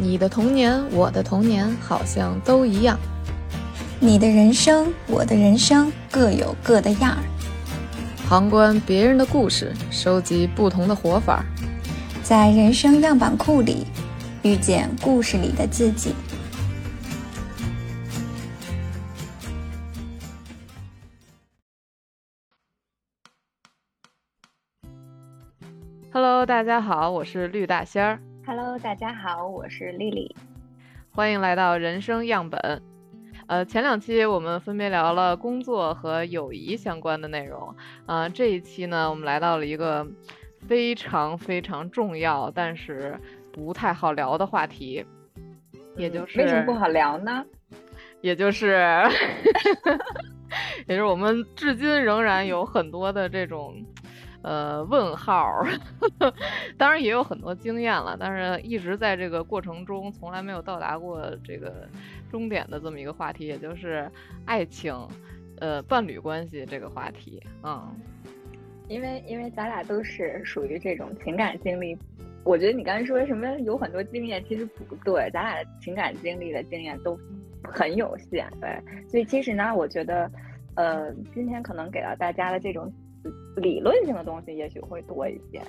你的童年，我的童年，好像都一样。你的人生，我的人生，各有各的样儿。旁观别人的故事，收集不同的活法，在人生样板库里遇见故事里的自己。Hello，大家好，我是绿大仙儿。Hello，大家好，我是丽丽。欢迎来到人生样本。呃，前两期我们分别聊了工作和友谊相关的内容。呃，这一期呢，我们来到了一个非常非常重要，但是不太好聊的话题，也就是为什么不好聊呢？也就是，也就是我们至今仍然有很多的这种。呃，问号，当然也有很多经验了，但是一直在这个过程中，从来没有到达过这个终点的这么一个话题，也就是爱情，呃，伴侣关系这个话题，嗯，因为因为咱俩都是属于这种情感经历，我觉得你刚才说什么有很多经验，其实不对，咱俩情感经历的经验都很有限，对，所以其实呢，我觉得，呃，今天可能给到大家的这种。理论性的东西也许会多一些。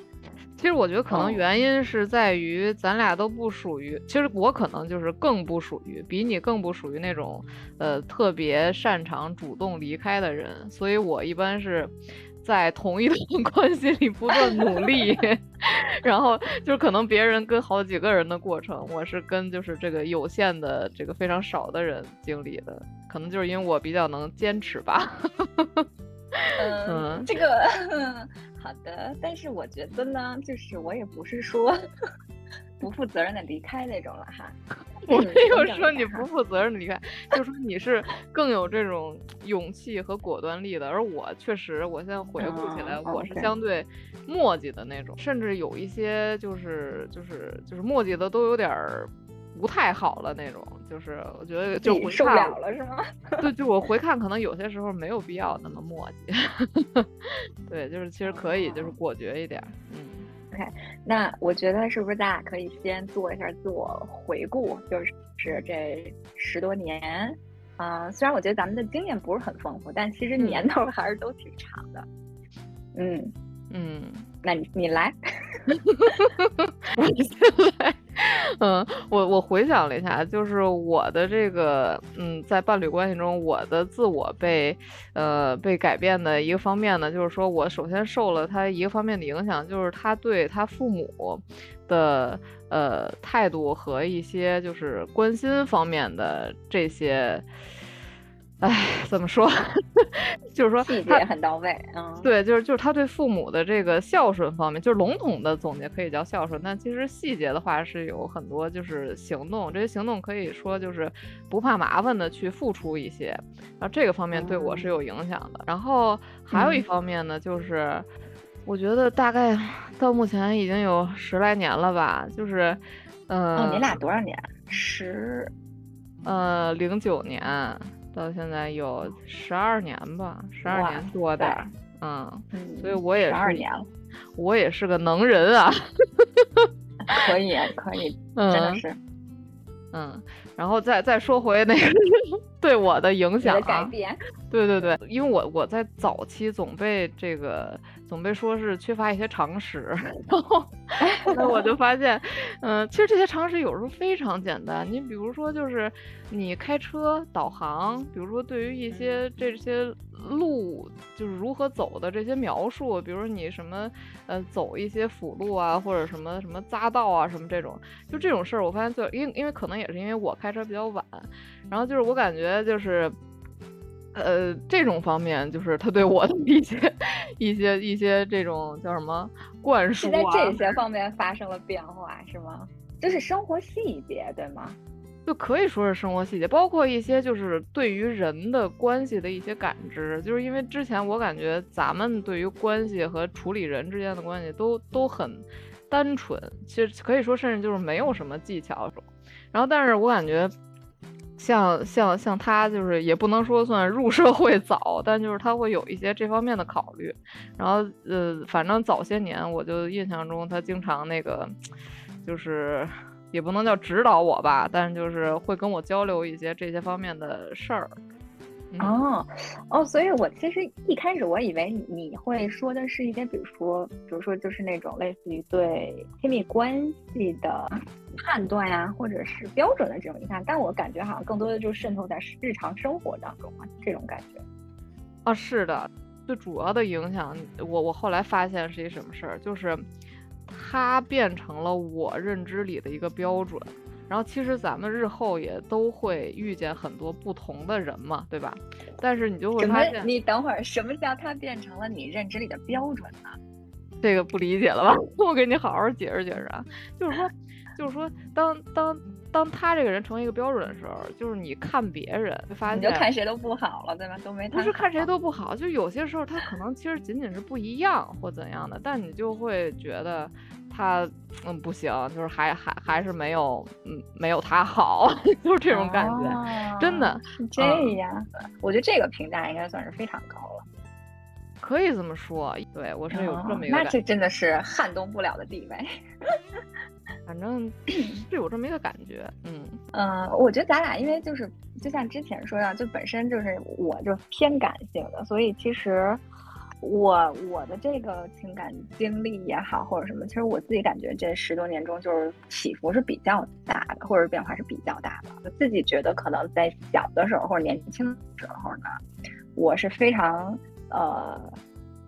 其实我觉得可能原因是在于咱俩都不属于，其实我可能就是更不属于，比你更不属于那种呃特别擅长主动离开的人，所以我一般是在同一段关系里不断努力，然后就是可能别人跟好几个人的过程，我是跟就是这个有限的这个非常少的人经历的，可能就是因为我比较能坚持吧。嗯，这个 好的，但是我觉得呢，就是我也不是说不负责任的离开那种了哈。我没有说你不负责任的离开，就说你是更有这种勇气和果断力的，而我确实，我现在回顾起来，我是相对墨迹的那种，甚至有一些就是就是就是墨迹的都有点儿。不太好了那种，就是我觉得就受不了了是吗？对，就我回看，可能有些时候没有必要那么磨叽。对，就是其实可以，就是果决一点。嗯，OK，那我觉得是不是咱俩可以先做一下自我回顾，就是是这十多年，嗯，虽然我觉得咱们的经验不是很丰富，但其实年头还是都挺长的。嗯嗯，那你你来。嗯，我我回想了一下，就是我的这个，嗯，在伴侣关系中，我的自我被，呃，被改变的一个方面呢，就是说我首先受了他一个方面的影响，就是他对他父母的，呃，态度和一些就是关心方面的这些。哎，怎么说？就是说细节很到位，嗯，对，就是就是他对父母的这个孝顺方面，就是笼统的总结可以叫孝顺，但其实细节的话是有很多就是行动，这些行动可以说就是不怕麻烦的去付出一些，然后这个方面对我是有影响的。然后还有一方面呢，就是我觉得大概到目前已经有十来年了吧，就是，嗯，你俩多少年？十，呃，零九年。到现在有十二年吧，十二年多点儿，嗯，所以我也是，二年了，我也是个能人啊，可以可以，真的是，嗯，然后再再说回那个 对我的影响改变，对对对，因为我我在早期总被这个。总被说是缺乏一些常识，然后那我就发现，嗯，其实这些常识有时候非常简单。你比如说，就是你开车导航，比如说对于一些这些路就是如何走的这些描述，比如说你什么呃走一些辅路啊，或者什么什么匝道啊什么这种，就这种事儿，我发现最因因为可能也是因为我开车比较晚，然后就是我感觉就是。呃，这种方面就是他对我的一些、一些、一些这种叫什么灌输啊？在这些方面发生了变化是吗？就是生活细节对吗？就可以说是生活细节，包括一些就是对于人的关系的一些感知。就是因为之前我感觉咱们对于关系和处理人之间的关系都都很单纯，其实可以说甚至就是没有什么技巧。然后，但是我感觉。像像像他就是也不能说算入社会早，但就是他会有一些这方面的考虑。然后呃，反正早些年我就印象中他经常那个，就是也不能叫指导我吧，但是就是会跟我交流一些这些方面的事儿。哦，哦，所以我其实一开始我以为你会说的是一些，比如说，比如说就是那种类似于对亲密关系的判断呀，或者是标准的这种影响，但我感觉好像更多的就渗透在日常生活当中啊，这种感觉。啊，是的，最主要的影响，我我后来发现是一什么事儿，就是它变成了我认知里的一个标准。然后其实咱们日后也都会遇见很多不同的人嘛，对吧？但是你就会发现，你等会儿，什么叫它变成了你认知里的标准呢？这个不理解了吧？我给你好好解释解释啊。就是说，就是说，当当当他这个人成为一个标准的时候，就是你看别人，就发现你就看谁都不好了，对吧？都没不是看谁都不好，就有些时候他可能其实仅仅是不一样或怎样的，但你就会觉得。他嗯不行，就是还还还是没有嗯没有他好，就是这种感觉，真的是这样。我觉得这个评价应该算是非常高了，可以这么说。对我是有这么一个，那这真的是撼动不了的地位。反正 是有这么一个感觉，嗯嗯，我觉得咱俩因为就是就像之前说的，就本身就是我就偏感性的，所以其实。我我的这个情感经历也好，或者什么，其实我自己感觉这十多年中，就是起伏是比较大的，或者变化是比较大的。我自己觉得，可能在小的时候或者年轻的时候呢，我是非常呃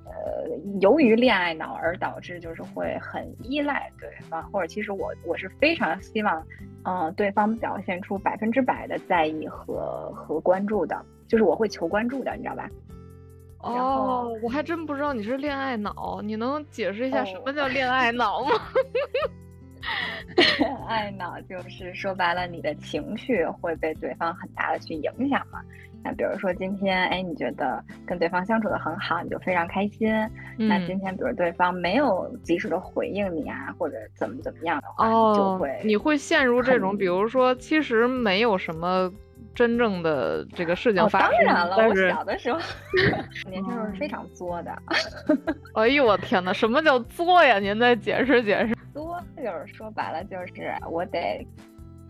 呃，由于恋爱脑而导致就是会很依赖对方，或者其实我我是非常希望，嗯，对方表现出百分之百的在意和和关注的，就是我会求关注的，你知道吧？哦，我还真不知道你是恋爱脑，你能解释一下什么叫恋爱脑吗？恋爱脑就是说白了，你的情绪会被对方很大的去影响嘛。那比如说今天，哎，你觉得跟对方相处的很好，你就非常开心。那今天，比如对方没有及时的回应你啊，或者怎么怎么样的话，就会你会陷入这种，比如说其实没有什么。真正的这个事情发生，当然了，我小的时候，年轻时候是非常作的。哎呦我天哪，什么叫作呀？您再解释解释。作就是说白了，就是我得。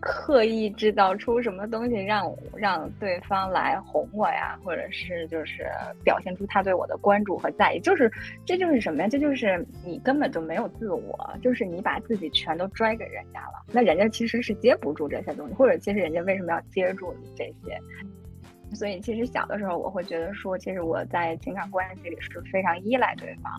刻意制造出什么东西让让对方来哄我呀，或者是就是表现出他对我的关注和在意，就是这就是什么呀？这就是你根本就没有自我，就是你把自己全都拽给人家了，那人家其实是接不住这些东西，或者其实人家为什么要接住你这些？所以其实小的时候我会觉得说，其实我在情感关系里是非常依赖对方，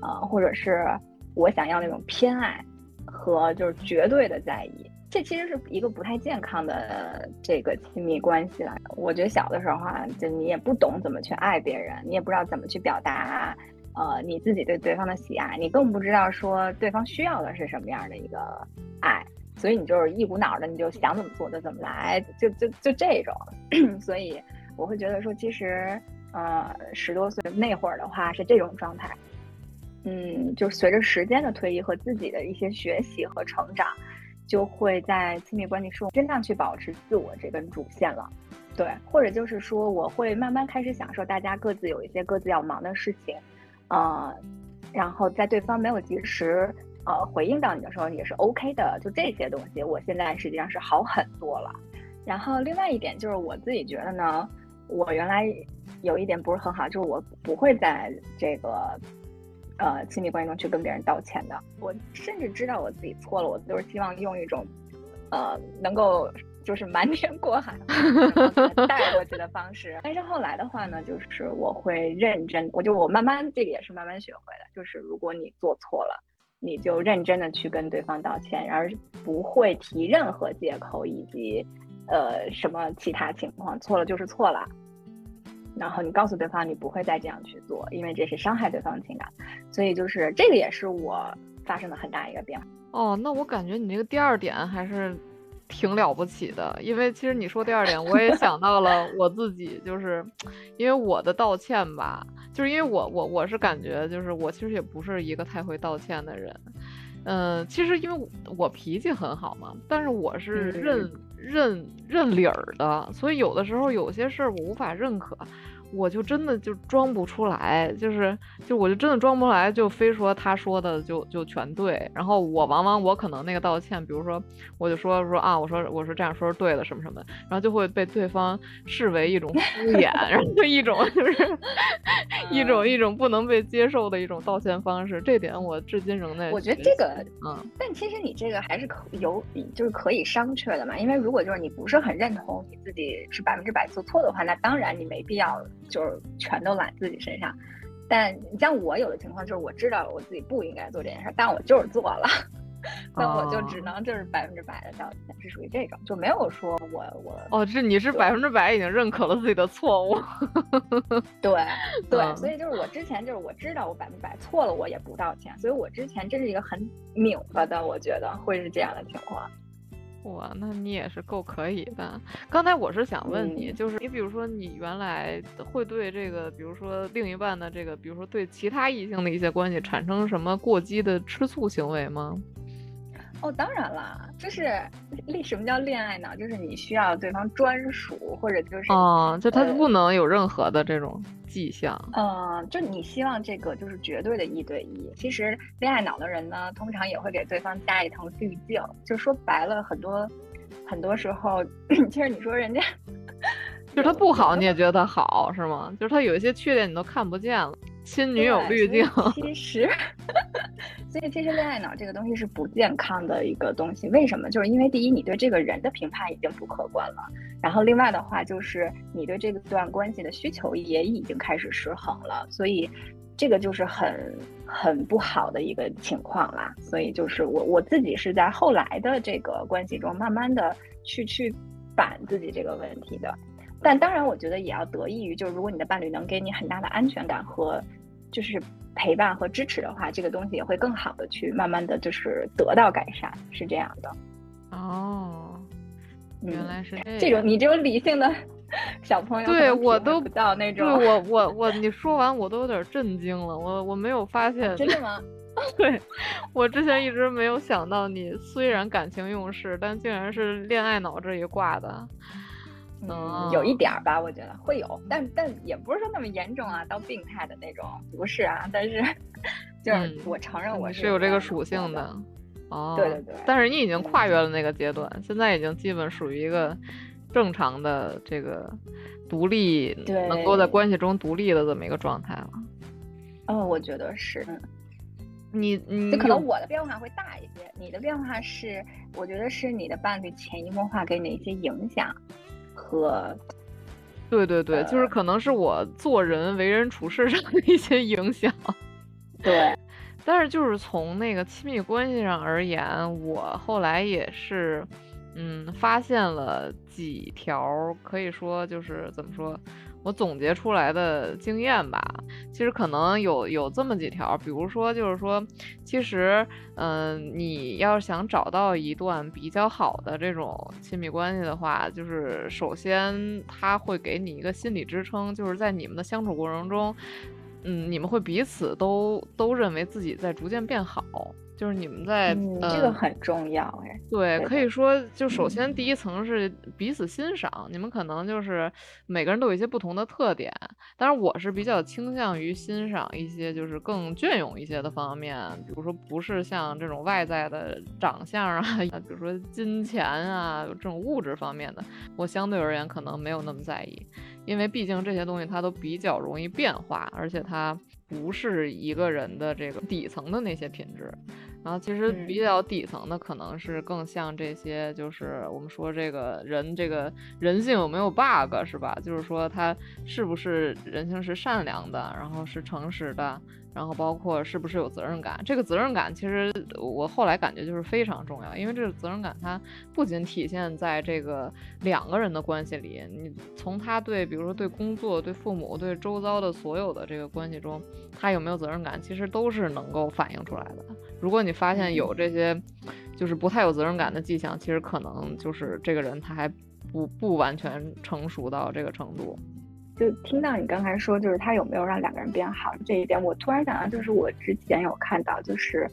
啊，或者是我想要那种偏爱和就是绝对的在意。这其实是一个不太健康的这个亲密关系了。我觉得小的时候啊，就你也不懂怎么去爱别人，你也不知道怎么去表达，呃，你自己对对方的喜爱，你更不知道说对方需要的是什么样的一个爱，所以你就是一股脑的，你就想怎么做就怎么来，就就就这种。所以我会觉得说，其实，呃，十多岁那会儿的话是这种状态，嗯，就随着时间的推移和自己的一些学习和成长。就会在亲密关系中尽量去保持自我这根主线了，对，或者就是说我会慢慢开始享受大家各自有一些各自要忙的事情，呃，然后在对方没有及时呃回应到你的时候也是 OK 的，就这些东西我现在实际上是好很多了。然后另外一点就是我自己觉得呢，我原来有一点不是很好，就是我不会在这个。呃，亲密关系中去跟别人道歉的，我甚至知道我自己错了，我都是希望用一种，呃，能够就是瞒天过海带过去的方式。但是后来的话呢，就是我会认真，我就我慢慢这个也是慢慢学会的，就是如果你做错了，你就认真的去跟对方道歉，然而不会提任何借口以及呃什么其他情况，错了就是错了。然后你告诉对方，你不会再这样去做，因为这是伤害对方的情感，所以就是这个也是我发生的很大一个变化。哦，那我感觉你这个第二点还是挺了不起的，因为其实你说第二点，我也想到了 我自己，就是因为我的道歉吧，就是因为我我我是感觉就是我其实也不是一个太会道歉的人，嗯，其实因为我脾气很好嘛，但是我是认认认理儿的，所以有的时候有些事儿我无法认可。我就真的就装不出来，就是就我就真的装不出来，就非说他说的就就全对，然后我往往我可能那个道歉，比如说我就说说啊，我说我说这样说是对的什么什么，然后就会被对方视为一种敷衍，然后就一种就是 一种一种不能被接受的一种道歉方式，这点我至今仍在。我觉得这个，嗯，但其实你这个还是可有就是可以商榷的嘛，因为如果就是你不是很认同你自己是百分之百做错的话，那当然你没必要。就是全都揽自己身上，但你像我有的情况，就是我知道我自己不应该做这件事，但我就是做了，那我就只能就是百分之百的道歉，是属于这种，就没有说我我哦，这你是百分之百已经认可了自己的错误，对对，所以就是我之前就是我知道我百分之百错了，我也不道歉，所以我之前真是一个很拧巴的，我觉得会是这样的情况。哇，那你也是够可以的。刚才我是想问你，就是你比如说你原来会对这个，比如说另一半的这个，比如说对其他异性的一些关系产生什么过激的吃醋行为吗？哦，当然啦，就是恋什么叫恋爱脑？就是你需要对方专属，或者就是哦，就他不能有任何的这种迹象。嗯，就你希望这个就是绝对的一对一。其实恋爱脑的人呢，通常也会给对方加一层滤镜。就说白了，很多很多时候，其实你说人家 就是他不好，你也觉得他好是吗？就是他有一些缺点你都看不见了。亲女友滤镜，其实，所以其实恋爱脑这个东西是不健康的一个东西。为什么？就是因为第一，你对这个人的评判已经不客观了；然后另外的话，就是你对这段关系的需求也已经开始失衡了。所以，这个就是很很不好的一个情况啦。所以，就是我我自己是在后来的这个关系中，慢慢的去去反自己这个问题的。但当然，我觉得也要得益于，就是如果你的伴侣能给你很大的安全感和。就是陪伴和支持的话，这个东西也会更好的去慢慢的就是得到改善，是这样的。哦，原来是这种，你这种理性的小朋友，对我都不到那种。对我我我，你说完我都有点震惊了，我我没有发现。真的吗？对，我之前一直没有想到，你虽然感情用事，但竟然是恋爱脑这一挂的。嗯，有一点儿吧，我觉得会有，但但也不是说那么严重啊，到病态的那种，不是啊。但是就是我承认我是有这个属性的，哦，对对对。但是你已经跨越了那个阶段，现在已经基本属于一个正常的这个独立，能够在关系中独立的这么一个状态了。哦，我觉得是。你你，就可能我的变化会大一些，你的变化是，我觉得是你的伴侣潜移默化给你的一些影响。和，对对对，就是可能是我做人为人处事上的一些影响，对。但是就是从那个亲密关系上而言，我后来也是，嗯，发现了几条，可以说就是怎么说。我总结出来的经验吧，其实可能有有这么几条，比如说就是说，其实，嗯，你要想找到一段比较好的这种亲密关系的话，就是首先他会给你一个心理支撑，就是在你们的相处过程中，嗯，你们会彼此都都认为自己在逐渐变好。就是你们在，这个很重要哎。对，可以说，就首先第一层是彼此欣赏，你们可能就是每个人都有一些不同的特点，但是我是比较倾向于欣赏一些就是更隽永一些的方面，比如说不是像这种外在的长相啊，比如说金钱啊这种物质方面的，我相对而言可能没有那么在意，因为毕竟这些东西它都比较容易变化，而且它不是一个人的这个底层的那些品质。然后其实比较底层的可能是更像这些，就是我们说这个人这个人性有没有 bug 是吧？就是说他是不是人性是善良的，然后是诚实的。然后包括是不是有责任感，这个责任感其实我后来感觉就是非常重要，因为这个责任感它不仅体现在这个两个人的关系里，你从他对比如说对工作、对父母、对周遭的所有的这个关系中，他有没有责任感，其实都是能够反映出来的。如果你发现有这些就是不太有责任感的迹象，其实可能就是这个人他还不不完全成熟到这个程度。就听到你刚才说，就是他有没有让两个人变好这一点，我突然想到，就是我之前有看到，就是，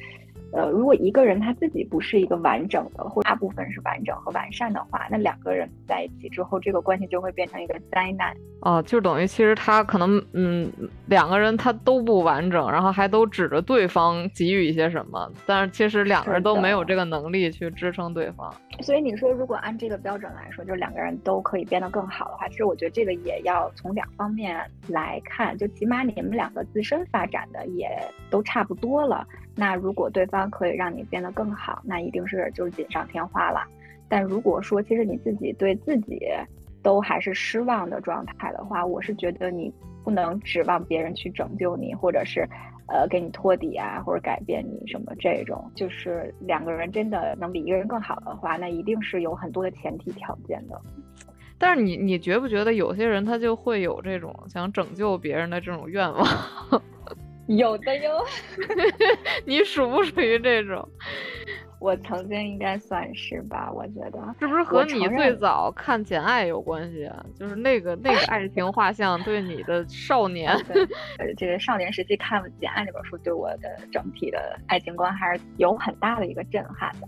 呃，如果一个人他自己不是一个完整的，或大部分是完整和完善的话，那两个人在一起之后，这个关系就会变成一个灾难。哦，就等于其实他可能，嗯，两个人他都不完整，然后还都指着对方给予一些什么，但是其实两个人都没有这个能力去支撑对方。所以你说，如果按这个标准来说，就是两个人都可以变得更好的话，其实我觉得这个也要从两方面来看，就起码你们两个自身发展的也都差不多了。那如果对方可以让你变得更好，那一定是就是锦上添花了。但如果说其实你自己对自己，都还是失望的状态的话，我是觉得你不能指望别人去拯救你，或者是，呃，给你托底啊，或者改变你什么这种。就是两个人真的能比一个人更好的话，那一定是有很多的前提条件的。但是你你觉不觉得有些人他就会有这种想拯救别人的这种愿望？有的哟，你属不属于这种？我曾经应该算是吧，我觉得是不是和你最早看《简爱》有关系啊？就是那个那个爱情画像对你的少 年，呃，这个少年时期看《简爱》那本书，对我的整体的爱情观还是有很大的一个震撼的。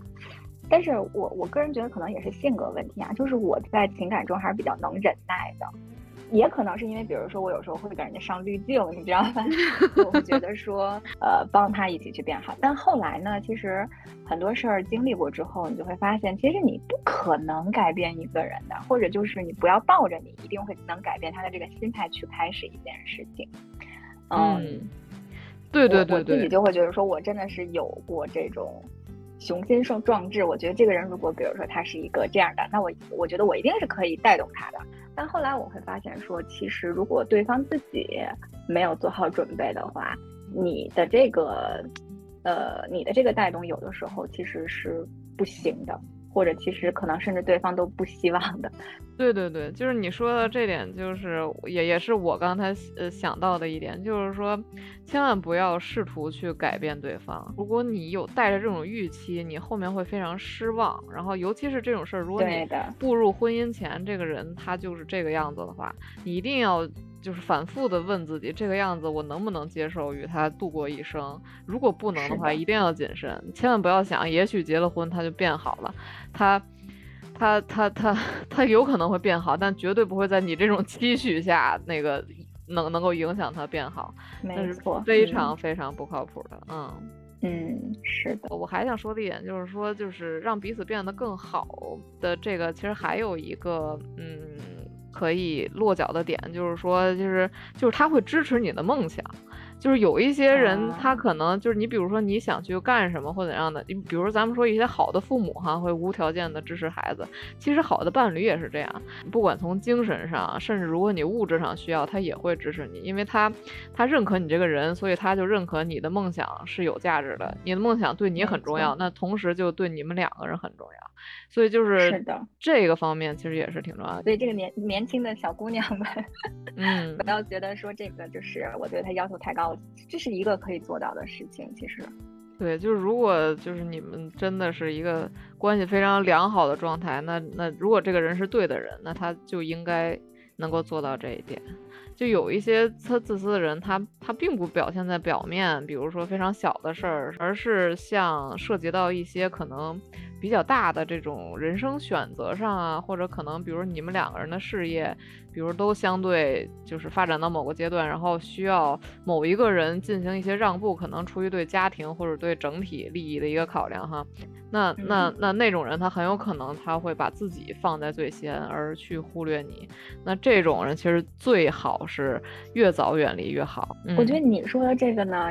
但是我我个人觉得可能也是性格问题啊，就是我在情感中还是比较能忍耐的。也可能是因为，比如说我有时候会给人家上滤镜，你知道吧？我会觉得说，呃，帮他一起去变好。但后来呢，其实很多事儿经历过之后，你就会发现，其实你不可能改变一个人的，或者就是你不要抱着你一定会能改变他的这个心态去开始一件事情。嗯，对对对，我自己就会觉得说，我真的是有过这种。雄心壮壮志，我觉得这个人如果比如说他是一个这样的，那我我觉得我一定是可以带动他的。但后来我会发现说，其实如果对方自己没有做好准备的话，你的这个，呃，你的这个带动有的时候其实是不行的。或者其实可能甚至对方都不希望的，对对对，就是你说的这点，就是也也是我刚才呃想到的一点，就是说千万不要试图去改变对方。如果你有带着这种预期，你后面会非常失望。然后尤其是这种事儿，如果你步入婚姻前，这个人他就是这个样子的话，你一定要。就是反复的问自己，这个样子我能不能接受与他度过一生？如果不能的话，一定要谨慎，千万不要想，也许结了婚他就变好了，他，他，他，他，他有可能会变好，但绝对不会在你这种期许下那个能能够影响他变好，没错，非常非常不靠谱的，嗯嗯，是的。我还想说的一点就是说，就是让彼此变得更好的这个，其实还有一个，嗯。可以落脚的点就是说，就是就是他会支持你的梦想。就是有一些人，他可能就是你，比如说你想去干什么或怎样的，你比如咱们说一些好的父母哈，会无条件的支持孩子。其实好的伴侣也是这样，不管从精神上，甚至如果你物质上需要，他也会支持你，因为他他认可你这个人，所以他就认可你的梦想是有价值的，你的梦想对你很重要，那同时就对你们两个人很重要。所以就是是的这个方面其实也是挺重要的。所以这个年年轻的小姑娘们，嗯，不要觉得说这个就是我对他要求太高。这是一个可以做到的事情，其实，对，就是如果就是你们真的是一个关系非常良好的状态，那那如果这个人是对的人，那他就应该能够做到这一点。就有一些他自私的人，他他并不表现在表面，比如说非常小的事儿，而是像涉及到一些可能。比较大的这种人生选择上啊，或者可能比如你们两个人的事业，比如都相对就是发展到某个阶段，然后需要某一个人进行一些让步，可能出于对家庭或者对整体利益的一个考量哈。那那那那种人，他很有可能他会把自己放在最先，而去忽略你。那这种人其实最好是越早远离越好。我觉得你说的这个呢。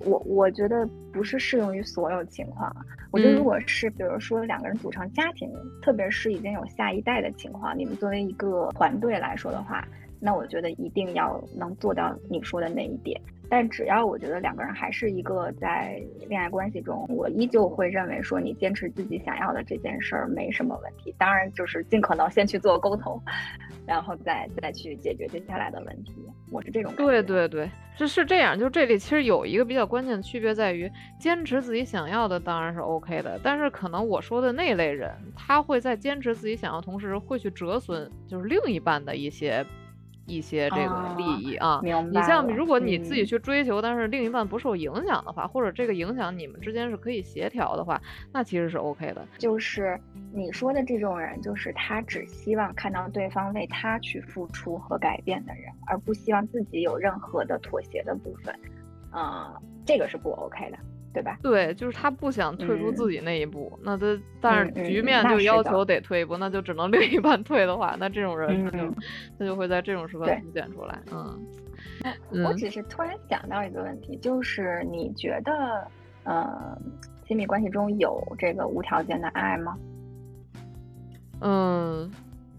我我觉得不是适用于所有情况。我觉得如果是比如说两个人组成家庭，特别是已经有下一代的情况，你们作为一个团队来说的话，那我觉得一定要能做到你说的那一点。但只要我觉得两个人还是一个在恋爱关系中，我依旧会认为说你坚持自己想要的这件事儿没什么问题。当然就是尽可能先去做沟通，然后再再去解决接下来的问题。我是这种感觉。对对对，是是这样。就这里其实有一个比较关键的区别在于，坚持自己想要的当然是 OK 的，但是可能我说的那类人，他会在坚持自己想要同时，会去折损就是另一半的一些。一些这个利益啊。明白。你像如果你自己嗯去追求，但是另一半不受影响的话，或者这个影响你们之间是可以协调的话，那其实是 OK 的。就是你说的这种人，就是他只希望看到对方为他去付出和改变的人，而不希望自己有任何的妥协的部分。啊、这个是不 OK 的，对吧？对，就是他不想退出嗯自己那一步，那他但是局面就要求得退一步，那就只能 另一半退的话，那这种人他就、嗯他就会在这种时刻对凸显出来。嗯，我嗯只是突然想到一个问题，就是你觉得，呃，亲密关系中有这个无条件的爱吗？嗯，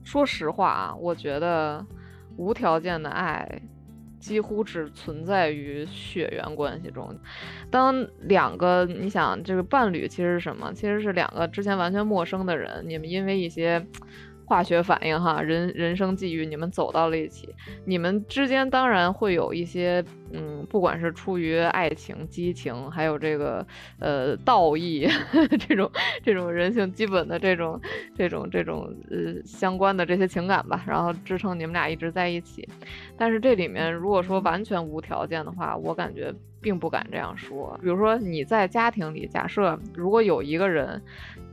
说实话啊，我觉得无条件的爱几乎只存在于血缘关系中。当两个你想这个伴侣其实是什么？其实是两个之前完全陌生的人，你们因为一些化学反应哈，人人生际遇，你们走到了一起。你们之间当然会有一些，嗯，不管是出于爱情、激情，还有这个呃道义 这种这种人性基本的这种这种这种呃相关的这些情感吧，然后支撑你们俩一直在一起。但是这里面如果说完全无条件的话，我感觉并不敢这样说。比如说你在家庭里，假设如果有一个人，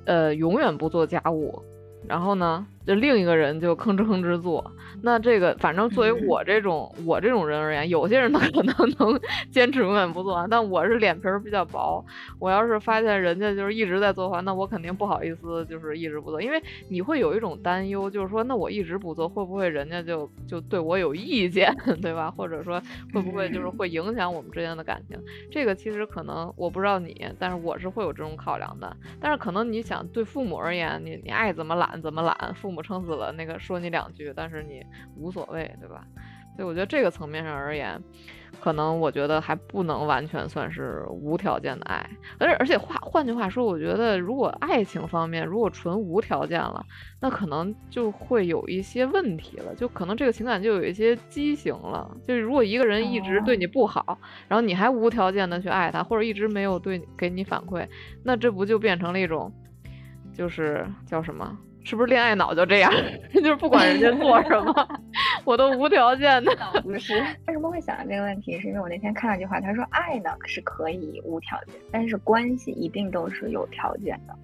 呃，永远不做家务。然后呢，就另一个人就吭哧吭哧做。那这个，反正作为嗯我这种、我这种人而言，有些人他可能能 坚持永远不做完，但我是脸皮儿比较薄。我要是发现人家就是一直在做的话，那我肯定不好意思，就是一直不做，因为你会有一种担忧，就是说，那我一直不做，会不会人家就就对我有意见，对吧？或者说会不会就是会影响我们之间的感情？这个其实可能我不知道你，但是我是会有这种考量的。但是可能你想对父母而言，你你爱怎么懒怎么懒，父母撑死了那个说你两句，但是你无所谓，对吧？所以我觉得这个层面上而言，可能我觉得还不能完全算是无条件的爱。而而且话换句话说，我觉得如果爱情方面如果纯无条件了，那可能就会有一些问题了，就可能这个情感就有一些畸形了。就是如果一个人一直对你不好，然后你还无条件的去爱他，或者一直没有对给你反馈，那这不就变成了一种，就是叫什么？是不是恋爱脑就这样？就是不管人家做什么，我都无条件的。不是，为什么会想到这个问题？是因为我那天看了一句话，他说爱呢是可以无条件，但是关系一定都是有条件的。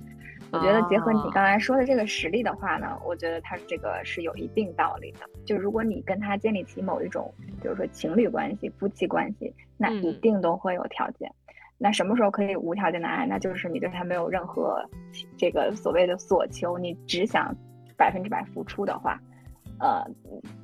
我觉得结合你啊刚才说的这个实例的话呢，我觉得他这个是有一定道理的。就如果你跟他建立起某一种，比如说情侣关系、夫妻关系，那一嗯定都会有条件。那什么时候可以无条件的爱？那就是你对他没有任何这个所谓的所求，你只想百分之百付出的话，呃，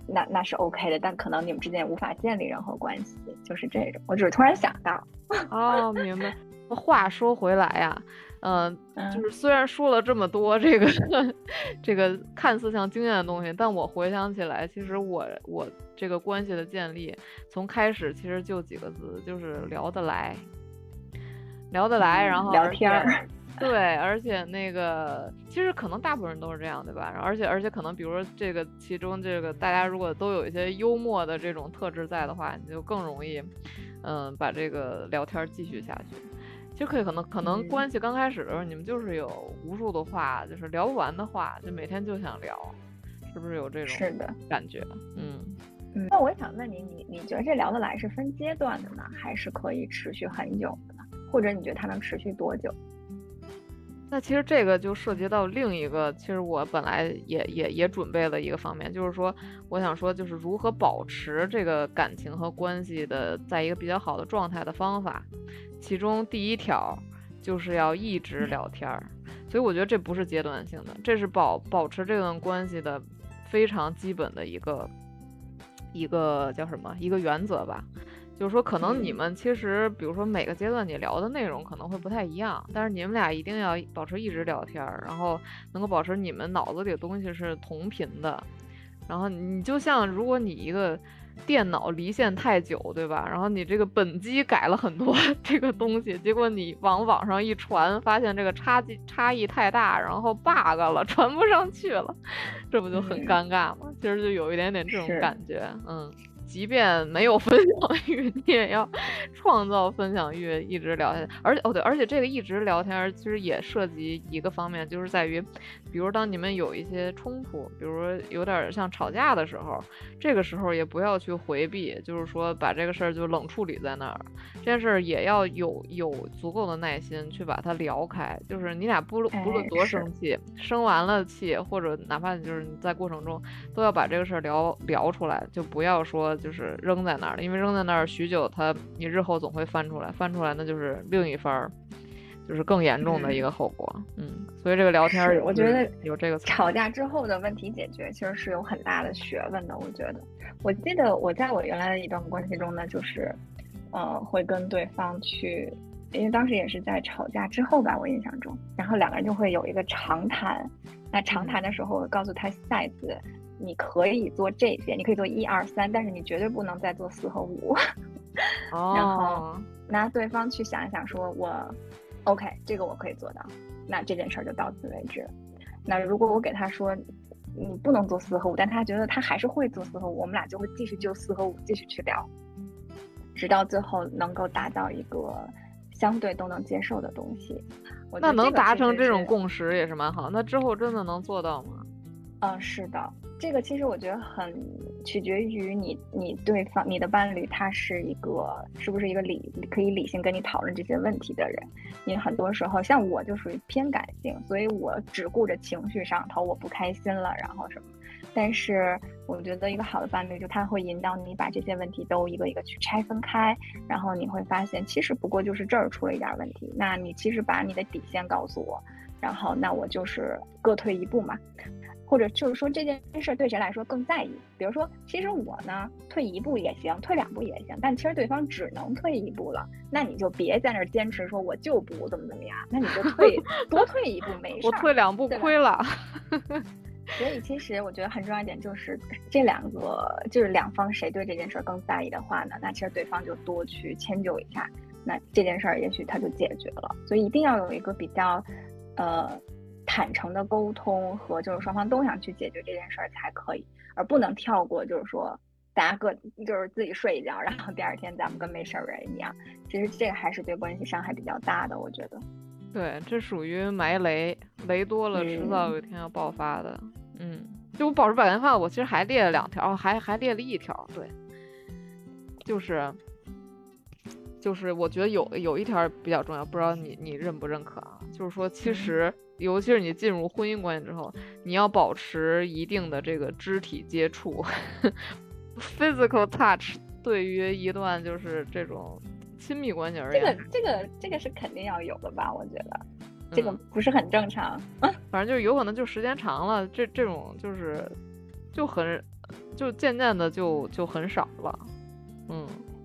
那那是 OK 的。但可能你们之间无法建立任何关系，就是这种。我只是突然想到，哦，明白。话说回来呀，嗯、嗯就是虽然说了这么多这个 这个看似像经验的东西，但我回想起来，其实我我这个关系的建立，从开始其实就几个字，就是聊得来，聊得来，然后嗯聊天儿，对，而且那个其实可能大部分人都是这样，对吧？而且而且可能比如说这个其中这个大家如果都有一些幽默的这种特质在的话，你就更容易，嗯，把这个聊天儿继续下去。其实可以可能可能嗯关系刚开始的时候，你们就是有无数的话，就是聊不完的话，就每天就想聊，是不是有这种是的。感觉？嗯。嗯，那我想问你，你你觉得这聊得来是分阶段的呢，还是可以持续很久的呢？或者你觉得它能持续多久？那其实这个就涉及到另一个，其实我本来也也也准备了一个方面，就是说，我想说，就是如何保持这个感情和关系的在一个比较好的状态的方法。其中第一条就是要一直聊天儿，所以我觉得这不是阶段性的，这是保保持这段关系的非常基本的一个一个叫什么一个原则吧。就是说，可能你嗯们其实，比如说每个阶段你聊的内容可能会不太一样，但是你们俩一定要保持一直聊天儿，然后能够保持你们脑子里的东西是同频的。然后你就像如果你一个电脑离线太久，对吧？然后你这个本机改了很多 这个东西，结果你往网上一传，发现这个差距差异太大，然后 bug 了，传不上去了，这不就很嗯尴尬吗？其实就有一点点这种感觉，嗯。即便没有分享欲，你也要创造分享欲，一直聊下去。而且哦对，而且这个一直聊天，其实也涉及一个方面，就是在于比如当你们有一些冲突，比如说有点像吵架的时候，这个时候也不要去回避，就是说把这个事儿就冷处理在那儿。这件事儿也要有有足够的耐心去把它聊开。就是你俩不不论多生气，生完了气，或者哪怕就是你在过程中，都要把这个事儿聊聊出来，就不要说就是扔在那儿了，因为扔在那儿许久，它你日后总会翻出来，翻出来那就是另一番儿。就是更严重的一个后果，嗯，所以这个聊天儿，我觉得有这个吵架之后的问题解决，其实是有很大的学问的。我觉得，我记得我在我原来的一段关系中呢，就是，呃，会跟对方去，因为当时也是在吵架之后吧，我印象中，然后两个人就会有一个长谈。那长谈的时候，告诉他下一次你可以做这些，你可以做一二三，但是你绝对不能再做四和五。哦。然后拿对方去想一想，说我。OK，这个我可以做到，那这件事儿就到此为止。那如果我给他说你不能做四和五，但他觉得他还是会做四和五，我们俩就会继续就四和五继续去聊，直到最后能够达到一个相对都能接受的东西。那能达成这种共识也是蛮好。那之后真的能做到吗？嗯，是的。这个其实我觉得很取决于你，你对方，你的伴侣他是一个是不是一个理可以理性跟你讨论这些问题的人？你很多时候像我就属于偏感性，所以我只顾着情绪上头，我不开心了，然后什么。但是我觉得一个好的伴侣就他会引导你把这些问题都一个一个去拆分开，然后你会发现其实不过就是这儿出了一点问题，那你其实把你的底线告诉我，然后那我就是各退一步嘛。或者就是说这件事对谁来说更在意？比如说，其实我呢退一步也行，退两步也行，但其实对方只能退一步了，那你就别在那儿坚持说我就不怎么怎么样，那你就退 多退一步没事。我退两步亏了。所以其实我觉得很重要一点就是这两个就是两方谁对这件事更在意的话呢，那其实对方就多去迁就一下，那这件事儿也许他就解决了。所以一定要有一个比较，呃。坦诚的沟通和就是双方都想去解决这件事儿才可以，而不能跳过，就是说大家各就是自己睡一觉，然后第二天咱们跟没事人一样。其实这个还是对关系伤害比较大的，我觉得。对，这属于埋雷，雷多了迟早有一天要爆发的。嗯，就我保持百元饭，我其实还列了两条，还还列了一条，对，就是就是我觉得有有一条比较重要，不知道你你认不认可啊？就是说其实。尤其是你进入婚姻关系之后，你要保持一定的这个肢体接触，physical touch，对于一段就是这种亲密关系而言，这个这个这个是肯定要有的吧？我觉得这个不是很正常。反正就是有可能就时间长了，这这种就是就很就渐渐的就就很少了，嗯。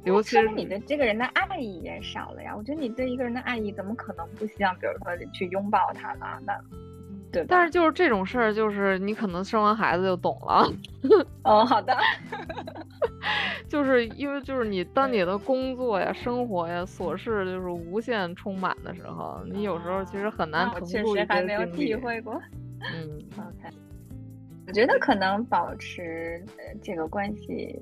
尤其是你的这个人的爱意也少了呀。我觉得你对一个人的爱意怎么可能不希望，比如说去拥抱他呢？那对。但是就是这种事儿，就是你可能生完孩子就懂了。哦，好的。就是因为就是你当你的工作呀、生活呀、琐事就是无限充满的时候，你有时候其实很难腾出一些精力。我确实还没有体会过。嗯，OK。我觉得可能保持这个关系。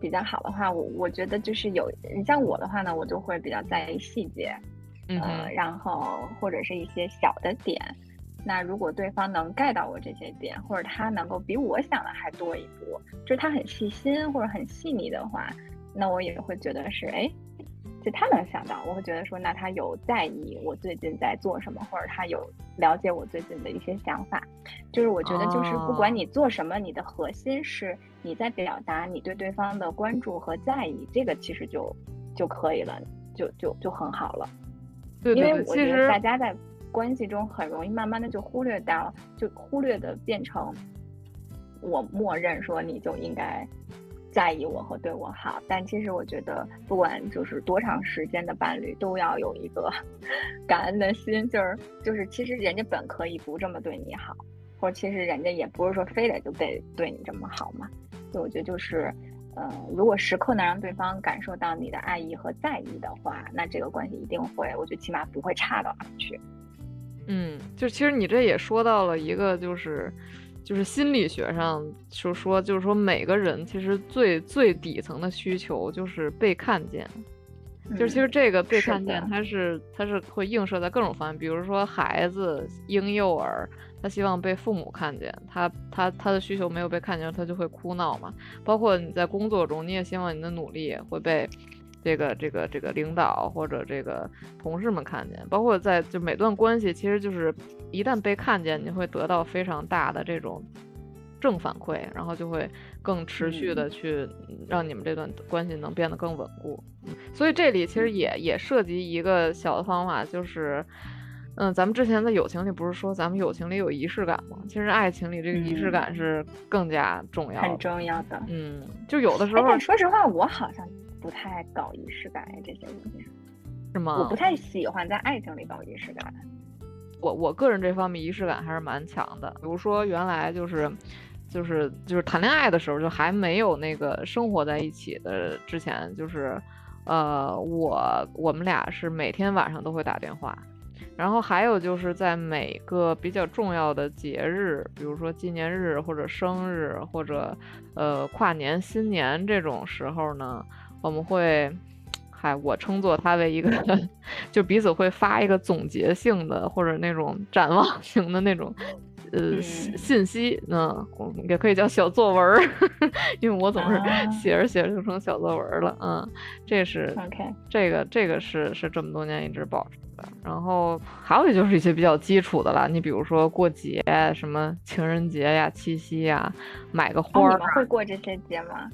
比较好的话，我我觉得就是有你像我的话呢，我就会比较在意细节，呃，然后或者是一些小的点。那如果对方能 get 到我这些点，或者他能够比我想的还多一步，就是他很细心或者很细腻的话，那我也会觉得是哎。就他能想到，我会觉得说，那他有在意我最近在做什么，或者他有了解我最近的一些想法。就是我觉得，就是不管你做什么，你的核心是你在表达你对对方的关注和在意，这个其实就就可以了，就就就很好了。对对对，因为我觉得大家在关系中很容易慢慢的就忽略到，就忽略的变成我默认说你就应该。在意我和对我好，但其实我觉得，不管就是多长时间的伴侣，都要有一个 感恩的心，就是就是，其实人家本可以不这么对你好，或者其实人家也不是说非得就得对你这么好嘛。所以我觉得就是，呃，如果时刻能让对方感受到你的爱意和在意的话，那这个关系一定会，我觉得起码不会差到哪去。嗯，就其实你这也说到了一个就是。就是心理学上就说，就是说每个人其实最最底层的需求就是被看见，就是其实这个被看见的，它是它是会映射在各种方面，比如说孩子、婴幼儿，他希望被父母看见，他他他的需求没有被看见，他就会哭闹嘛。包括你在工作中，你也希望你的努力会被这个这个这个领导或者这个同事们看见，包括在就每段关系，其实就是一旦被看见，你会得到非常大的这种正反馈，然后就会更持续的去嗯让你们这段关系能变得更稳固。嗯所以这里其实也也涉及一个小的方法，就是。嗯，咱们之前在友情里不是说咱们友情里有仪式感吗？其实爱情里这个仪式嗯感是更加重要很。重要的。嗯，就有的时哎，候但说实话，我好像不太搞仪式感哎，这些东西，是吗？我不太喜欢在爱情里搞仪式感。我我个人这方面仪式感还是蛮强的。比如说原来就是就是就是谈恋爱的时候，就还没有那个生活在一起的之前，就是呃我我们俩是每天晚上都会打电话。然后还有就是在每个比较重要的节日，比如说纪念日或者生日或者呃跨年、新年这种时候呢，我们会，嗨，我称作它为一个，就彼此会发一个总结性的或者那种展望 型的那种。呃，信息，嗯，也可以叫小作文儿，因为我总是啊写着写着就成小作文儿了，嗯，这是 OK，这个这个是是这么多年一直保持的。然后还有就是一些比较基础的了，你比如说过节，什么情人节呀、七夕呀，买个花哦，儿你们会过这些节吗？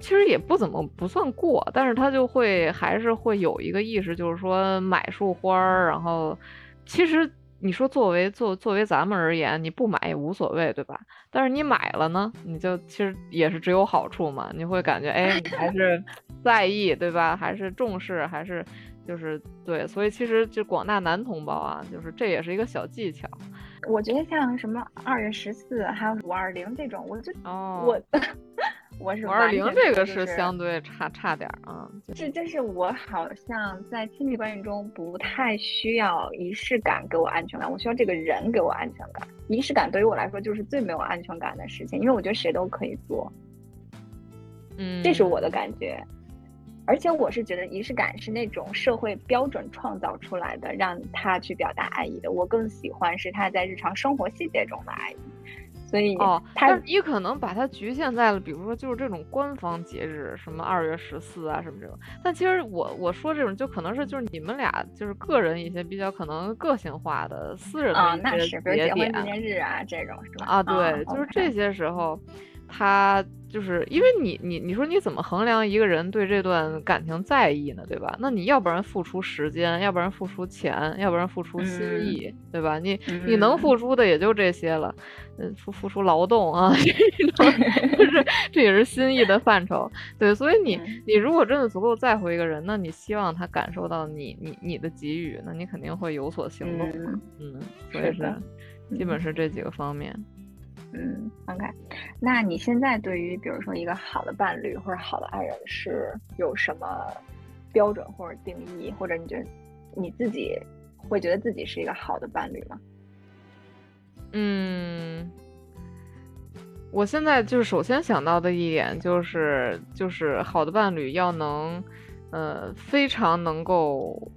其实也不怎么不算过，但是他就会还是会有一个意识，就是说买束花儿，然后其实你说作为作作为咱们而言，你不买也无所谓，对吧？但是你买了呢，你就其实也是只有好处嘛，你会感觉哎，你还是 在意，对吧？还是重视，还是就是对，所以其实就广大男同胞啊，就是这也是一个小技巧我觉得像什么二月十四还有五二零这种，我就哦。我我是五二零这个是相对差差点儿啊，这这是我好像在亲密关系中不太需要仪式感给我安全感，我需要这个人给我安全感。仪式感对于我来说就是最没有安全感的事情，因为我觉得谁都可以做，嗯，这是我的感觉。而且我是觉得仪式感是那种社会标准创造出来的，让他去表达爱意的。我更喜欢是他在日常生活细节中的爱意。所以哦，他但是你可能把它局限在了，比如说就是这种官方节日，什么二月十四啊什么这种。但其实我我说这种就可能是就是你们俩就是个人一些比较可能个性化的私人啊、的一些那是，比如节结婚纪点念日啊这种是吧？啊，对，就是这些时候，他就是因为你你你说你怎么衡量一个人对这段感情在意呢，对吧？那你要不然付出时间，要不然付出钱，要不然付出心嗯意，对吧？你你能嗯付出的也就这些了，嗯，付付出劳动啊，这种就是 这也是心意的范畴。对，所以你嗯你如果真的足够在乎一个人，那你希望他感受到你你你的给予，那你肯定会有所行动嘛。嗯嗯，所以是基本是这几个方面。嗯，OK。那你现在对于比如说一个好的伴侣或者好的爱人是有什么标准或者定义，或者你觉得你自己会觉得自己是一个好的伴侣吗？嗯，我现在就是首先想到的一点就是，就是好的伴侣要能，呃，非常能够，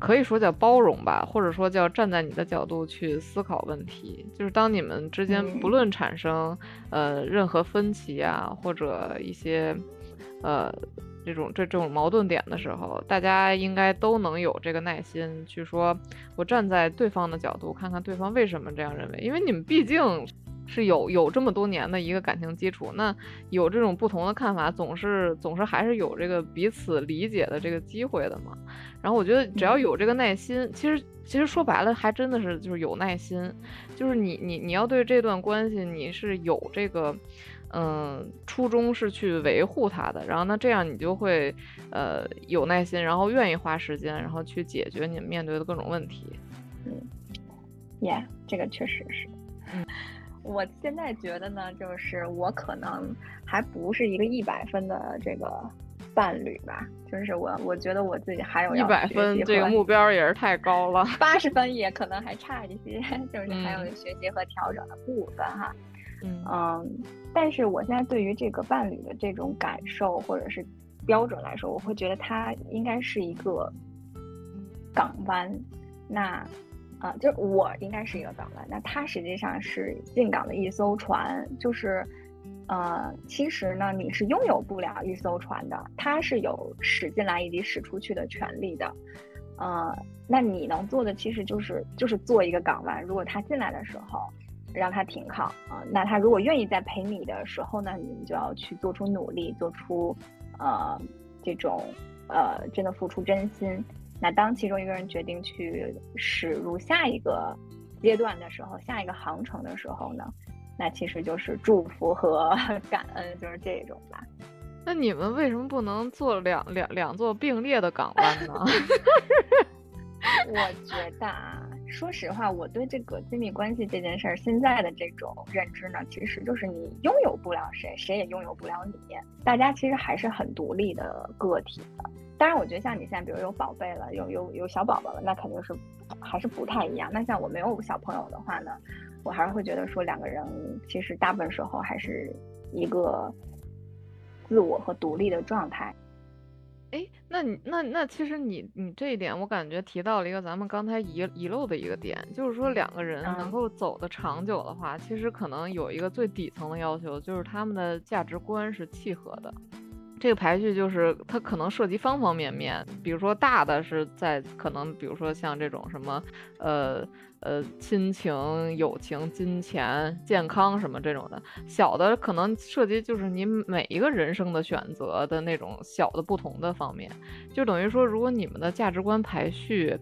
可以说叫包容吧，或者说叫站在你的角度去思考问题。就是当你们之间不嗯论产生呃任何分歧啊，或者一些呃这种这这种矛盾点的时候，大家应该都能有这个耐心去说，我站在对方的角度，看看对方为什么这样认为，因为你们毕竟是有有这么多年的一个感情基础，那有这种不同的看法，总是总是还是有这个彼此理解的这个机会的嘛。然后我觉得只要有这个耐心，其实其实说白了，还真的是就是有耐心，就是你你你要对这段关系你是有这个。嗯，初衷是去维护它的，然后那这样你就会，呃，有耐心，然后愿意花时间，然后去解决你们面对的各种问题。嗯，耶、这个确实是。嗯我现在觉得呢，就是我可能还不是一个一百分的这个伴侣吧，就是我我觉得我自己还有一百分这个目标也是太高了。八十分也可能还差一些，就是还有嗯学习和调整的部分哈。嗯嗯，但是我现在对于这个伴侣的这种感受或者是标准来说，我会觉得他应该是一个港湾。那啊，就是我应该是一个港湾，那它实际上是进港的一艘船，就是呃，其实呢，你是拥有不了一艘船的，它是有驶进来以及驶出去的权利的。呃，那你能做的其实就是就是做一个港湾。如果他进来的时候，让他停靠啊，那他如果愿意再陪你的时候呢，你们就要去做出努力，做出呃这种呃真的付出真心。那当其中一个人决定去驶入下一个阶段的时候，下一个航程的时候呢，那其实就是祝福和 感恩，就是这种吧。那你们为什么不能做两两两座并列的港湾呢？我觉得啊，说实话，我对这个亲密关系这件事儿现在的这种认知呢，其实就是你拥有不了谁，谁也拥有不了你。大家其实还是很独立的个体的。当然，我觉得像你现在，比如有宝贝了，有有有小宝宝了，那肯定是还是不太一样。那像我没有小朋友的话呢，我还是会觉得说两个人其实大部分时候还是一个。自我和独立的状态，哎，那你那那其实你你这一点，我感觉提到了一个咱们刚才遗遗漏的一个点，就是说两个人能够走得长久的话，其实可能有一个最底层的要求，就是他们的价值观是契合的。这个排序就是它可能涉及方方面面，比如说大的是在可能，比如说像这种什么，呃。呃，亲情、友情、金钱、健康什么这种的，小的可能涉及就是你每一个人生的选择的那种小的不同的方面，就等于说，如果你们的价值观排序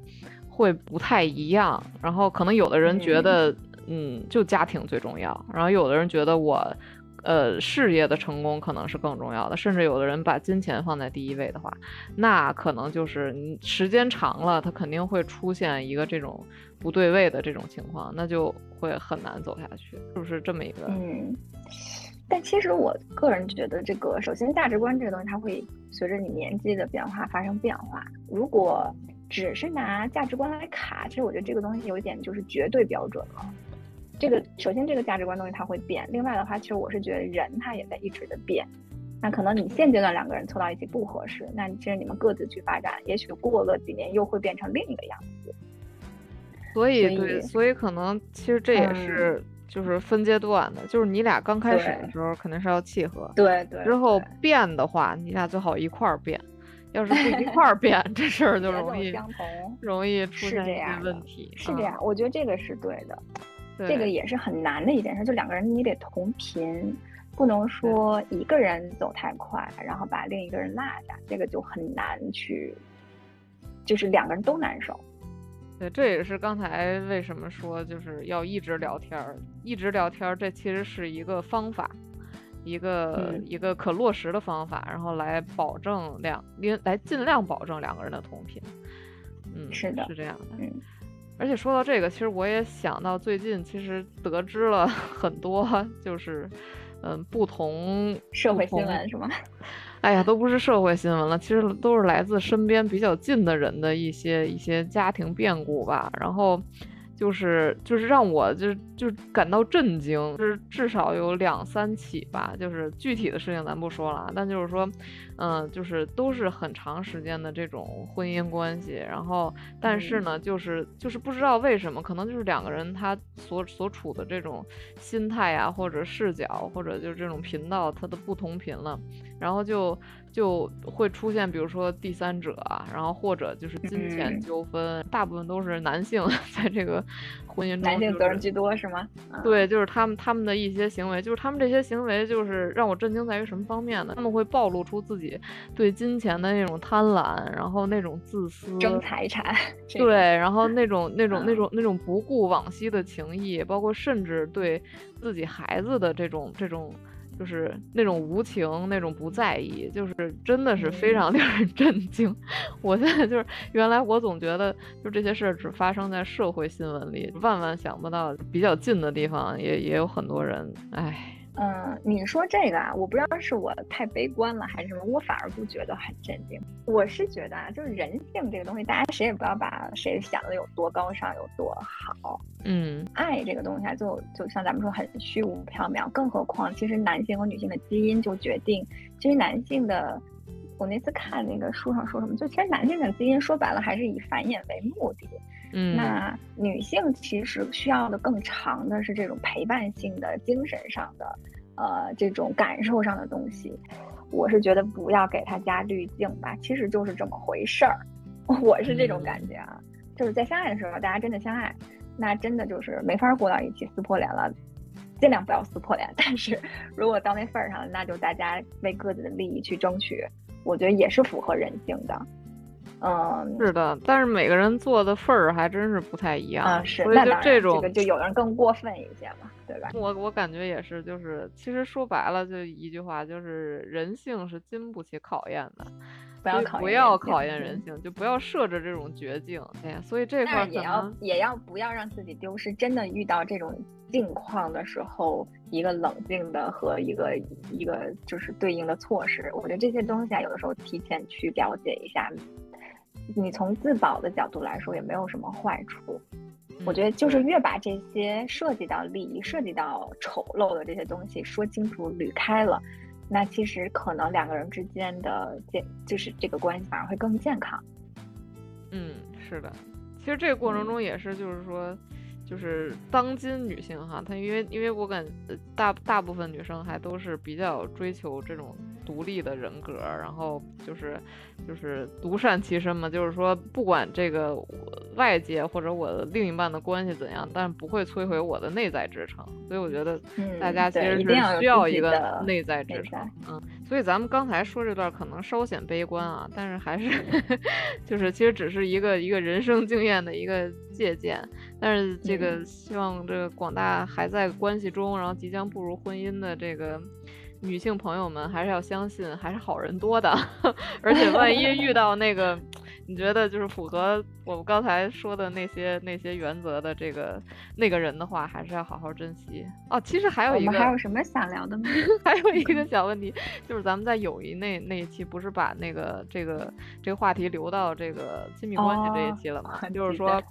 会不太一样，然后可能有的人觉得，嗯，就家庭最重要，然后有的人觉得我。呃，事业的成功可能是更重要的，甚至有的人把金钱放在第一位的话，那可能就是你时间长了，他肯定会出现一个这种不对位的这种情况，那就会很难走下去，是不是这么一个？嗯，但其实我个人觉得，这个首先价值观这个东西，它会随着你年纪的变化发生变化。如果只是拿价值观来卡，其实我觉得这个东西有一点就是绝对标准了。这个首先，这个价值观东西它会变。另外的话，其实我是觉得人他也在一直的变。那可能你现阶段两个人凑到一起不合适，那其实你们各自去发展，也许过个几年又会变成另一个样子。所以，对，所以可能其实这也是就是分阶段的，就是你俩刚开始的时候肯定是要契合，对对。之后变的话，你俩最好一块儿变。要是不一块儿变，这事儿就容易容易出现一些问题。是这样，我觉得这个是对的。这个也是很难的一件事，就两个人你得同频，不能说一个人走太快，然后把另一个人落下，这个就很难去，就是两个人都难受。对，这也是刚才为什么说就是要一直聊天儿，一直聊天儿，这其实是一个方法，一个一个可落实的方法，然后来保证两，来尽量保证两个人的同频。嗯，是的，是这样的。嗯。而且说到这个，其实我也想到最近，其实得知了 很多，就是，嗯，不同社会新闻是吗？哎呀，都不是社会新闻了，其实都是来自身边比较近的人的一些一些家庭变故吧。然后。就是就是让我就就感到震惊，就是至少有两三起吧，就是具体的事情咱不说了，但就是说，嗯，就是都是很长时间的这种婚姻关系，然后但是呢，就是就是不知道为什么，可能就是两个人他所所处的这种心态啊，或者视角，或者就是这种频道，他的不同频了，然后就。就会出现，比如说第三者，然后或者就是金钱纠纷，大部分都是男性 在这个婚姻中，男性责任居多是吗？对，就是他们他们的一些行为，就是他们这些行为，就是让我震惊在于什么方面呢？他们会暴露出自己对金钱的那种贪婪，然后那种自私，争财产，对，然后那种那种那种那种不顾往昔的情谊，包括甚至对自己孩子的这种这种。就是那种无情，那种不在意，就是真的是非常令 人震惊。我现在就是原来我总觉得，就这些事儿只发生在社会新闻里，万万想不到比较近的地方也也有很多人，唉。嗯，你说这个啊，我不知道是我太悲观了还是什么，我反而不觉得很震惊。我是觉得啊，就是人性这个东西，大家谁也不要把谁想的有多高尚有多好。嗯，爱这个东西啊，就就像咱们说很虚无缥缈，更何况其实男性和女性的基因就决定，其实男性的我那次看那个书上说什么，就其实男性的基因说白了还是以繁衍为目的。嗯，那女性其实需要的更长的是这种陪伴性的、精神上的，呃，这种感受上的东西。我是觉得不要给他加滤镜吧，其实就是这么回事儿。我是这种感觉啊，就是在相爱的时候，大家真的相爱，那真的就是没法过到一起，撕破脸了，尽量不要撕破脸。但是如果到那份儿上，那就大家为各自的利益去争取，我觉得也是符合人性的。嗯，是的，但是每个人做的份儿还真是不太一样啊，是，所以就这种，就有人更过分一些嘛，对吧？我我感觉也是，就是其实说白了就一句话，就是人性是经不起考验的，不要考不要考验人性，就不要设置这种绝境。哎呀，所以这块也要也要不要让自己丢失。真的遇到这种境况的时候，一个冷静的和一个一个就是对应的措施。我觉得这些东西啊，有的时候提前去了解一下。你从自保的角度来说，也没有什么坏处。我觉得就是越把这些涉及到利益、涉及到丑陋的这些东西说清楚、捋开了，那其实可能两个人之间的健，就是这个关系反而会更健康。嗯，是的。其实这个过程中也是，就是说。就是当今女性哈，她因为因为我感大大部分女生还都是比较追求这种独立的人格，然后就是就是独善其身嘛，就是说不管这个外界或者我的另一半的关系怎样，但不会摧毁我的内在支撑。所以我觉得大家其实是需要一个内在支撑。嗯，所以咱们刚才说这段可能稍显悲观啊，但是还是 就是其实只是一个一个人生经验的一个借鉴。但是这个希望这个广大还在关系中，然后即将步入婚姻的这个女性朋友们，还是要相信还是好人多的，而且万一遇到那个。你觉得就是符合我们刚才说的那些那些原则的这个那个人的话，还是要好好珍惜哦。其实还有一个，还有什么想聊的吗？还有一个小问题，就是咱们在友谊那那一期不是把那个这个这个话题留到这个亲密关系这一期了吗？就是说，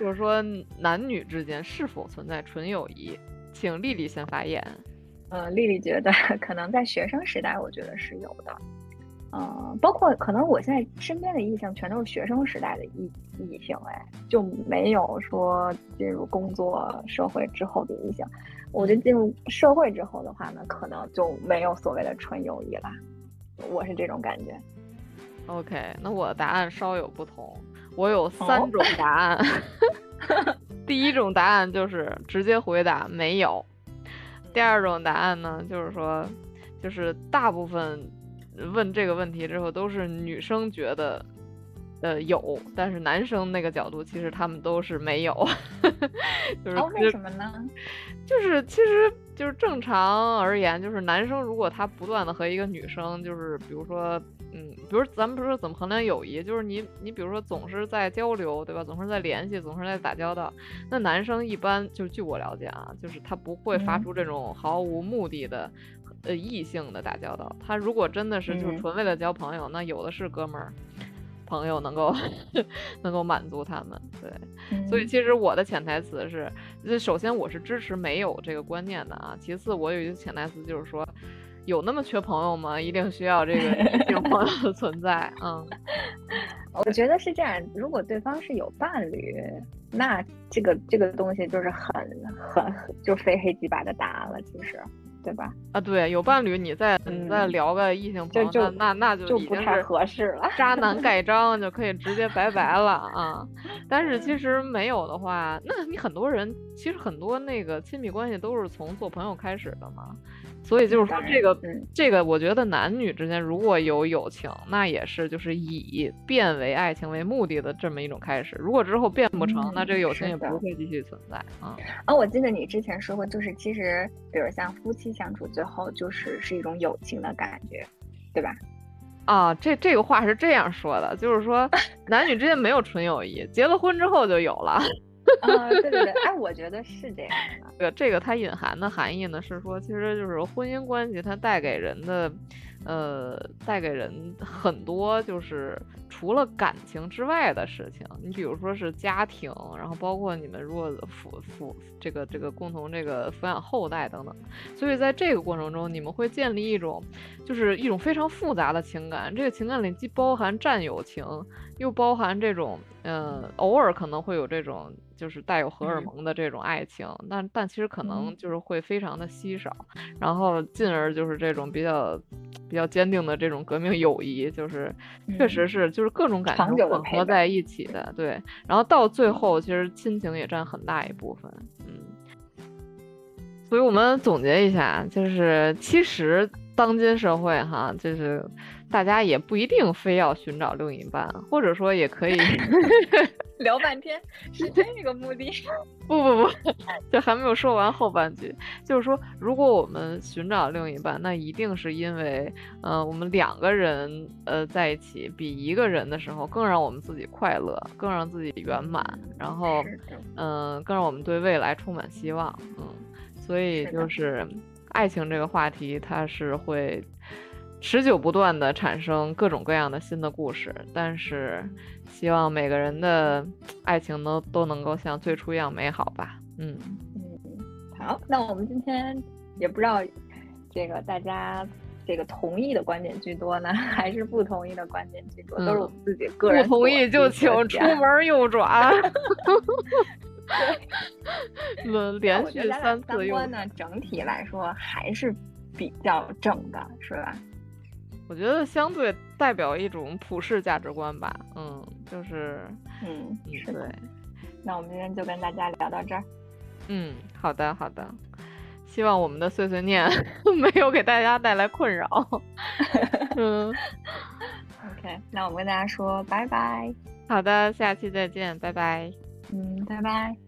就是说男女之间是否存在纯友谊？请丽丽先发言。呃，丽丽觉得 可能在学生时代，我觉得是有的。嗯，包括可能我现在身边的异性全都是学生时代的异异性，哎，就没有说进入工作社会之后的异性。我觉得进入社会之后的话呢，可能就没有所谓的纯友谊了。我是这种感觉。OK，那我的答案稍有不同，我有三种答案。第一种答案就是直接回答没有。第二种答案呢，就是说，就是大部分。问这个问题之后，都是女生觉得，呃有，但是男生那个角度，其实他们都是没有。就是为什么呢？就是其实就是正常而言，就是男生如果他不断的和一个女生，就是比如说，嗯，比如咱们不是说怎么衡量友谊，就是你你比如说总是在交流，对吧？总是在联系，总是在打交道。那男生一般就据我了解啊，就是他不会发出这种毫无目的的。呃，异性的打交道，他如果真的是就纯为了交朋友，那有的是哥们儿朋友能够 能够满足他们。对，所以其实我的潜台词是，首先我是支持没有这个观念的啊。其次，我有一个潜台词就是说，有那么缺朋友吗？一定需要这个异性朋友的存在。嗯，我觉得是这样。如果对方是有伴侣，那这个这个东西就是很很就非黑即白的答案了。其实。对吧？啊，对，有伴侣，你再你再聊个异性朋友，那那就就不太合适了。渣男 盖章就可以直接拜拜了啊！但是其实没有的话，那你很多人其实很多那个亲密关系都是从做朋友开始的嘛。所以就是说，这个这个，我觉得男女之间如果有友情，那也是就是以变为爱情为目的的这么一种开始。如果之后变不成，那这个友情也不会继续存在啊。啊，我记得你之前说过，就是其实比如像夫妻相处，最后就是是一种友情的感觉，对吧？啊，这这个话是这样说的，就是说男女之间没有纯友谊，结了婚之后就有了。啊，对对对，哎，我觉得是这样的。这个这个它隐含的含义呢，是说，其实就是婚姻关系它带给人的，呃，带给人 很多就是除了感情之外的事情，你比如说是家庭，然后包括你们如果抚抚这个这个共同这个抚养后代等等，所以在这个过程中，你们会建立一种就是一种非常复杂的情感，这个情感里既包含战友情，又包含这种嗯偶尔可能会有这种。就是带有荷尔蒙的这种爱情，但但其实可能就是会非常的稀少，然后进而就是这种比较比较坚定的这种革命友谊，就是确实是就是各种感情混合在一起的，对。然后到最后，其实亲情也占很大一部分，嗯。所以我们总结一下，就是其实当今社会哈，就是大家也不一定非要寻找另一半，或者说也可以。聊半天是这个目的？不不不，就还没有说完后半句。就是说，如果我们寻找另一半，那一定是因为，呃，我们两个人呃在一起比一个人的时候更让我们自己快乐，更让自己圆满，然后，嗯，更让我们对未来充满希望。嗯，所以就是爱情这个话题，它是会持久不断的产生各种各样的新的故事，但是。希望每个人的爱情都都能够像最初一样美好吧。嗯嗯，好，那我们今天也不知道这个大家这个同意的观点居多呢，还是不同意的观点居多，都是我们自己个人。不同意就请出门右转。轮连续三次右转呢，整体来说还是比较正的，是吧？我觉得相对代表一种普世价值观吧，嗯，就是，嗯，是对。那我们今天就跟大家聊到这儿。嗯，好的，好的。希望我们的碎碎念 没有给大家带来困扰。嗯。OK，那我们跟大家说拜拜。好的，下期再见，拜拜。嗯，拜拜。